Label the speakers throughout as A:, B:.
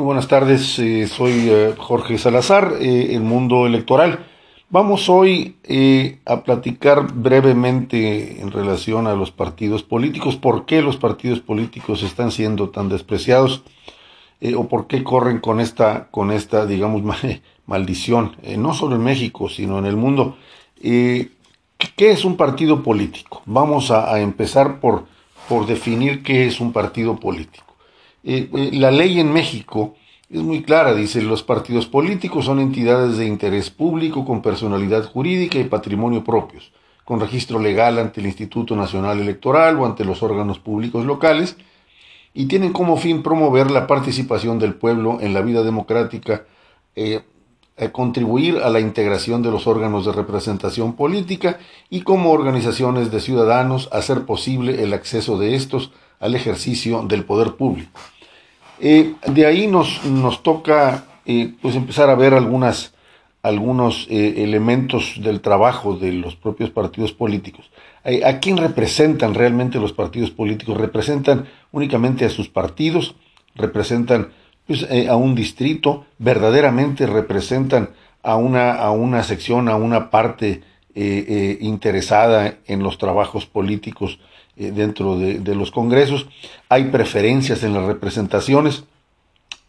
A: Muy buenas tardes, eh, soy eh, Jorge Salazar, eh, El Mundo Electoral. Vamos hoy a platicar brevemente en relación a los partidos políticos, por qué los partidos políticos están siendo tan despreciados o por qué corren con esta, con esta digamos, maldición, no solo en México, sino en el mundo. ¿Qué es un partido político? Vamos a, empezar por definir qué es un partido político. Eh, eh, la ley en México es muy clara, dice, los partidos políticos son entidades de interés público con personalidad jurídica y patrimonio propios, con registro legal ante el Instituto Nacional Electoral o ante los órganos públicos locales, y tienen como fin promover la participación del pueblo en la vida democrática, eh, contribuir a la integración de los órganos de representación política y como organizaciones de ciudadanos hacer posible el acceso de estos al ejercicio del poder público. Eh, de ahí nos, nos toca eh, pues empezar a ver algunos eh, elementos del trabajo de los propios partidos políticos. ¿A quién representan realmente los partidos políticos? ¿Representan únicamente a sus partidos? ¿Representan pues, a un distrito? ¿Verdaderamente representan a una, a una sección, a una parte interesada en los trabajos políticos eh, dentro de, los congresos, hay preferencias en las representaciones.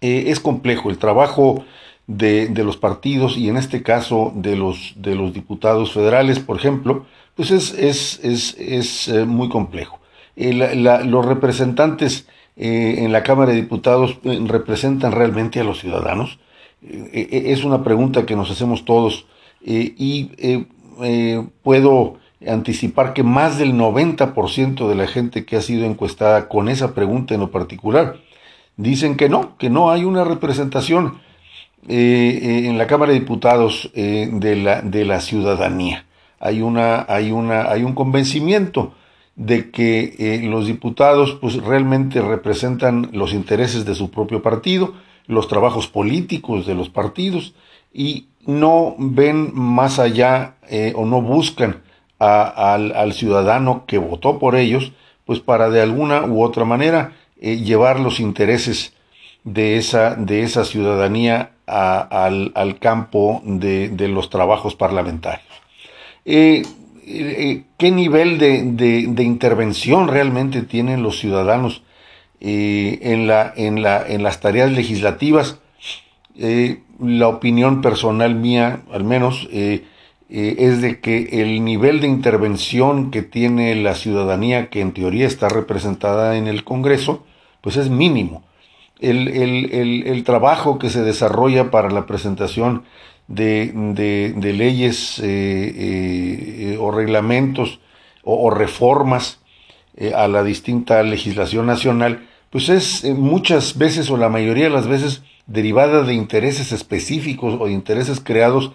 A: Eh, es complejo el trabajo de, los partidos y en este caso de los, de los diputados federales, por ejemplo, pues es, es, eh, muy complejo. los representantes en la Cámara de Diputados representan realmente a los ciudadanos. es una pregunta que nos hacemos todos y puedo anticipar que más del 90% de la gente que ha sido encuestada con esa pregunta en lo particular dicen que no, que no hay una representación eh, eh, en la Cámara de Diputados eh, de, la, de la ciudadanía. Hay, una, hay, una, hay un convencimiento de que los diputados pues realmente representan los intereses de su propio partido, los trabajos políticos de los partidos y no ven más allá o no buscan al, ciudadano que votó por ellos, pues para de alguna u otra manera eh, llevar los intereses de esa, de esa ciudadanía al, campo de, los trabajos parlamentarios. Eh, eh, ¿Qué nivel de, intervención realmente tienen los ciudadanos en, la, en, la, en, las tareas legislativas? la opinión personal mía, al menos, eh, es de que el nivel de intervención que tiene la ciudadanía, que en teoría está representada en el Congreso, pues es mínimo. El, el, el, trabajo que se desarrolla para la presentación de, de, leyes eh, eh, o reglamentos o, reformas a la distinta legislación nacional, pues es muchas veces o la mayoría de las veces derivada de intereses específicos o de intereses creados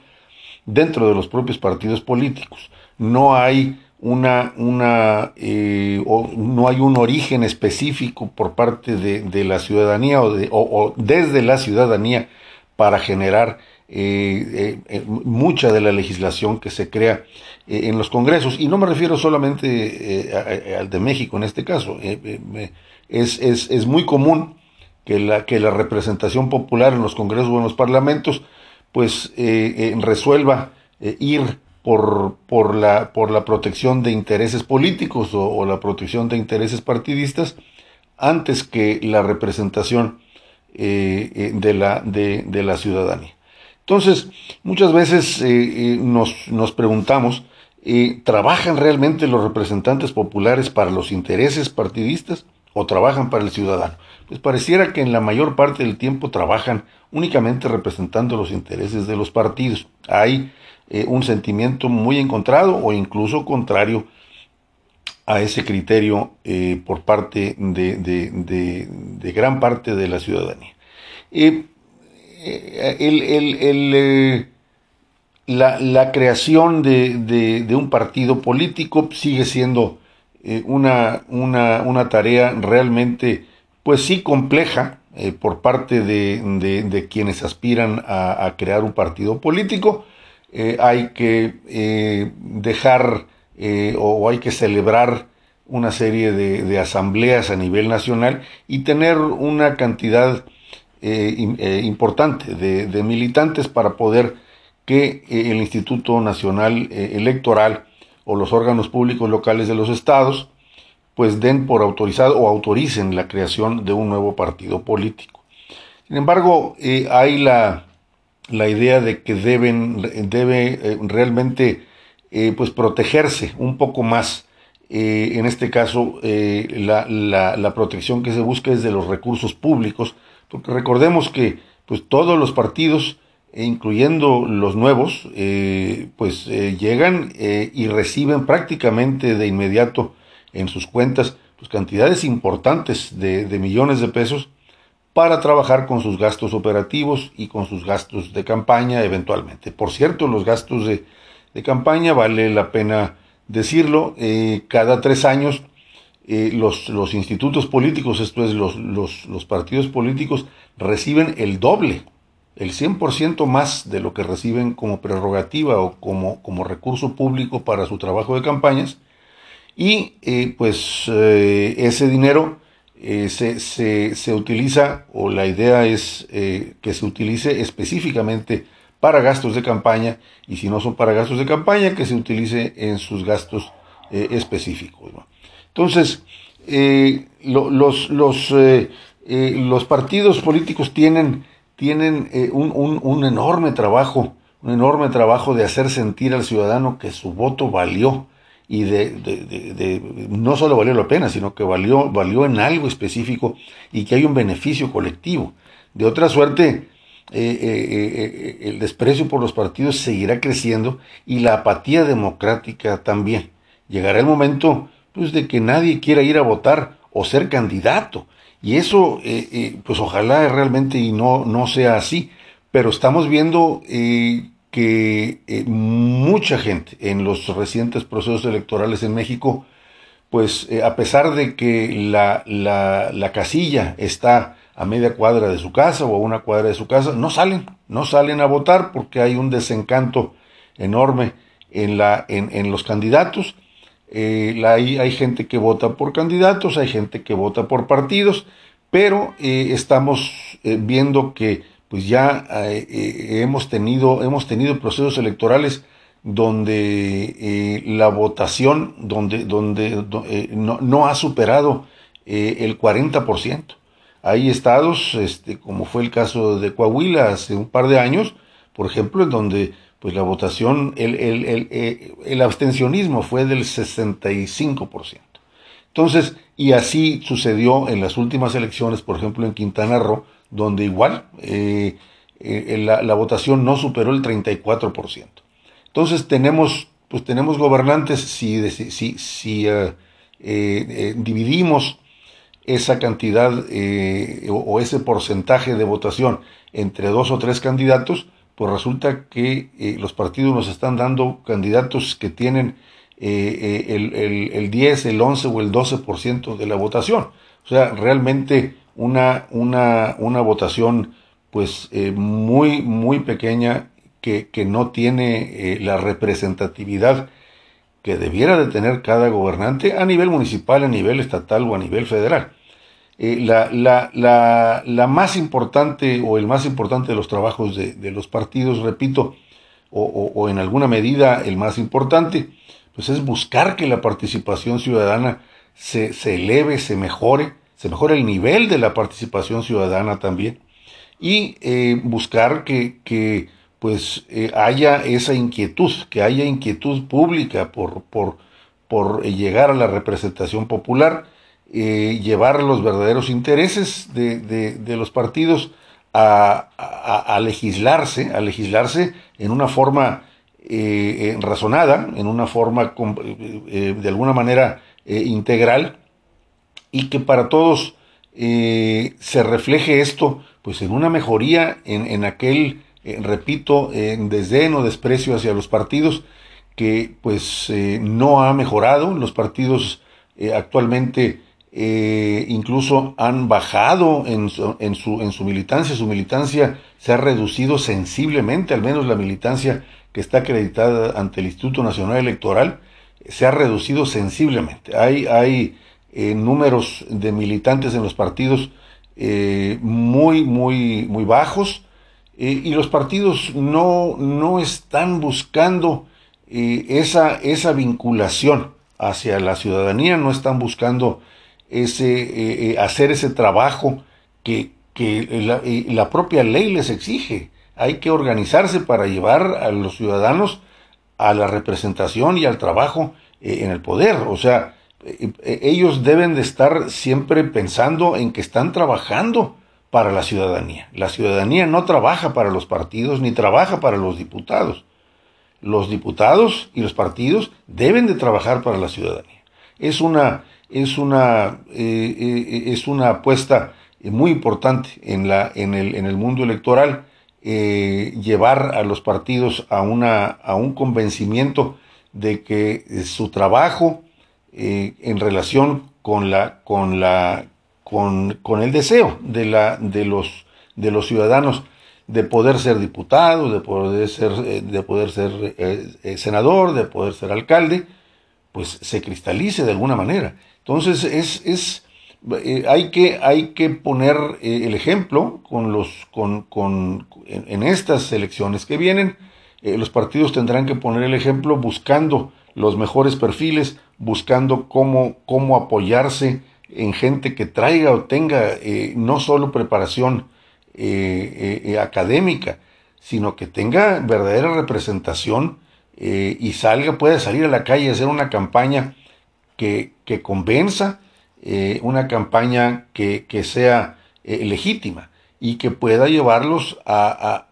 A: dentro de los propios partidos políticos. No hay una, una eh, o no hay un origen específico por parte de, la ciudadanía o, de, o, desde la ciudadanía para generar eh, eh, mucha de la legislación que se crea en los congresos. Y no me refiero solamente al de México en este caso. Es, es, es, muy común que la, que la representación popular en los congresos o en los parlamentos pues eh, eh, resuelva eh, ir por, por, la, por la protección de intereses políticos o, la protección de intereses partidistas antes que la representación de, la, de, la ciudadanía. Entonces, muchas veces nos, nos preguntamos, ¿trabajan realmente los representantes populares para los intereses partidistas o trabajan para el ciudadano? Pues pareciera que en la mayor parte del tiempo trabajan únicamente representando los intereses de los partidos. Hay eh, un sentimiento muy encontrado o incluso contrario a ese criterio eh, por parte de, gran parte de la ciudadanía. Eh, la, creación de, un partido político sigue siendo una, una, una, tarea realmente, pues sí, compleja, eh, por parte de, quienes aspiran a, crear un partido político. Eh, hay que eh, dejar o hay que celebrar una serie de, asambleas a nivel nacional y tener una cantidad importante de, militantes para poder que el Instituto Nacional Electoral o los órganos públicos locales de los estados pues den por autorizado o autoricen la creación de un nuevo partido político. Sin embargo, hay la, la, idea de que deben, debe realmente pues protegerse un poco más eh, en este caso, eh, la, la, protección que se busca es de los recursos públicos, porque recordemos que pues, todos los partidos, e incluyendo los nuevos, eh, pues llegan y reciben prácticamente de inmediato en sus cuentas pues, cantidades importantes de, de millones de pesos para trabajar con sus gastos operativos y con sus gastos de campaña eventualmente. Por cierto, los gastos de, de campaña vale la pena decirlo, eh, cada tres años eh, los, los, institutos políticos, esto es, los, los, partidos políticos, reciben el doble, el 100% más de lo que reciben como prerrogativa o como, como recurso público para su trabajo de campañas. Y eh, pues ese dinero se, se, se, utiliza, o la idea es que se utilice específicamente para gastos de campaña y si no son para gastos de campaña, que se utilice en sus gastos eh, específicos. Entonces, eh, los, los, eh, los, partidos políticos tienen, tienen un, un, enorme trabajo, un enorme trabajo de hacer sentir al ciudadano que su voto valió y de, de, de, no solo valió la pena, sino que valió, valió en algo específico y que hay un beneficio colectivo. De otra suerte, eh, eh, eh, el desprecio por los partidos seguirá creciendo y la apatía democrática también. Llegará el momento pues, de que nadie quiera ir a votar o ser candidato. Y eso, pues ojalá realmente y no, no sea así. Pero estamos viendo que mucha gente en los recientes procesos electorales en México, pues a pesar de que la, la, la casilla está a media cuadra de su casa o a una cuadra de su casa, no salen, no salen a votar porque hay un desencanto enorme en, la, en, en los candidatos. Eh, la, hay, hay, gente que vota por candidatos, hay gente que vota por partidos, pero eh, estamos eh, viendo que pues ya hemos, tenido, hemos tenido procesos electorales donde la votación donde, donde, no, no, ha superado el 40%. Hay estados, este, como fue el caso de Coahuila hace un par de años, por ejemplo, en donde pues la votación, el, eh, abstencionismo fue del 65%. Entonces, y así sucedió en las últimas elecciones, por ejemplo, en Quintana Roo, donde igual eh, eh, la, votación no superó el 34%. Entonces tenemos, pues tenemos gobernantes, si, dividimos esa cantidad o, ese porcentaje de votación entre dos o tres candidatos, pues resulta que eh, los partidos nos están dando candidatos que tienen eh, el, el, el, 10, el 11 o el 12% de la votación. O sea, realmente una, una, una votación pues muy, muy pequeña que, que no tiene la representatividad que debiera de tener cada gobernante a nivel municipal, a nivel estatal o a nivel federal. Eh, la, la, la, la, más importante o el más importante de los trabajos de, de los partidos, repito, o, o, en alguna medida el más importante, pues es buscar que la participación ciudadana se, se eleve, se mejore, se mejore el nivel de la participación ciudadana también, y eh, buscar que, que pues eh, haya esa inquietud, que haya inquietud pública por, por, por llegar a la representación popular, eh, llevar los verdaderos intereses de, de, los partidos a, a, legislarse, a legislarse en una forma eh, eh, razonada, en una forma de alguna manera integral y que para todos se refleje esto pues en una mejoría en, en aquel, repito, en desdén o desprecio hacia los partidos que pues no ha mejorado, los partidos actualmente eh, incluso han bajado en su, militancia, su militancia se ha reducido sensiblemente, al menos la militancia que está acreditada ante el Instituto Nacional Electoral, se ha reducido sensiblemente. Hay, eh, números de militantes en los partidos muy, muy, muy bajos y los partidos no, no están buscando esa, esa vinculación hacia la ciudadanía, no están buscando ese, hacer ese trabajo que, que la, propia ley les exige. Hay que organizarse para llevar a los ciudadanos a la representación y al trabajo eh, en el poder. O sea, eh, eh, ellos deben de estar siempre pensando en que están trabajando para la ciudadanía. La ciudadanía no trabaja para los partidos ni trabaja para los diputados. Los diputados y los partidos deben de trabajar para la ciudadanía. Es una, es una, es una apuesta muy importante en, la, en, el, en el mundo electoral eh, llevar a los partidos a, una, a un convencimiento de que su trabajo eh, en relación con, la, con, la, con, con el deseo de, la, de, los, de los ciudadanos de poder ser diputado, de poder ser, eh, de poder ser senador, de poder ser alcalde, pues se cristalice de alguna manera. Entonces es, es eh, hay, que, hay que poner eh, el ejemplo con los, con, con, en, estas elecciones que vienen. Eh, los partidos tendrán que poner el ejemplo buscando los mejores perfiles, buscando cómo, cómo apoyarse en gente que traiga o tenga no solo preparación académica, sino que tenga verdadera representación y salga, pueda salir a la calle y hacer una campaña que, que convenza, eh, una campaña que, sea eh, legítima y que pueda llevarlos a,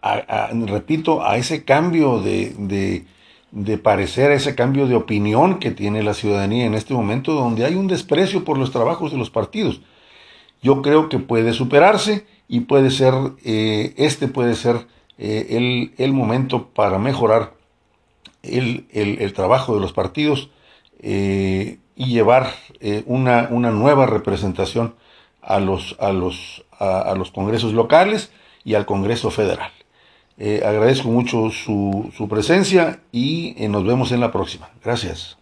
A: repito, a ese cambio de, de, parecer, a ese cambio de opinión que tiene la ciudadanía en este momento, donde hay un desprecio por los trabajos de los partidos. Yo creo que puede superarse y puede ser, eh, este puede ser el, el, momento para mejorar el, el, trabajo de los partidos y llevar eh, una, una, nueva representación a los, a, los, a, los congresos locales y al Congreso Federal. Eh, agradezco mucho su, su presencia y eh, nos vemos en la próxima. Gracias.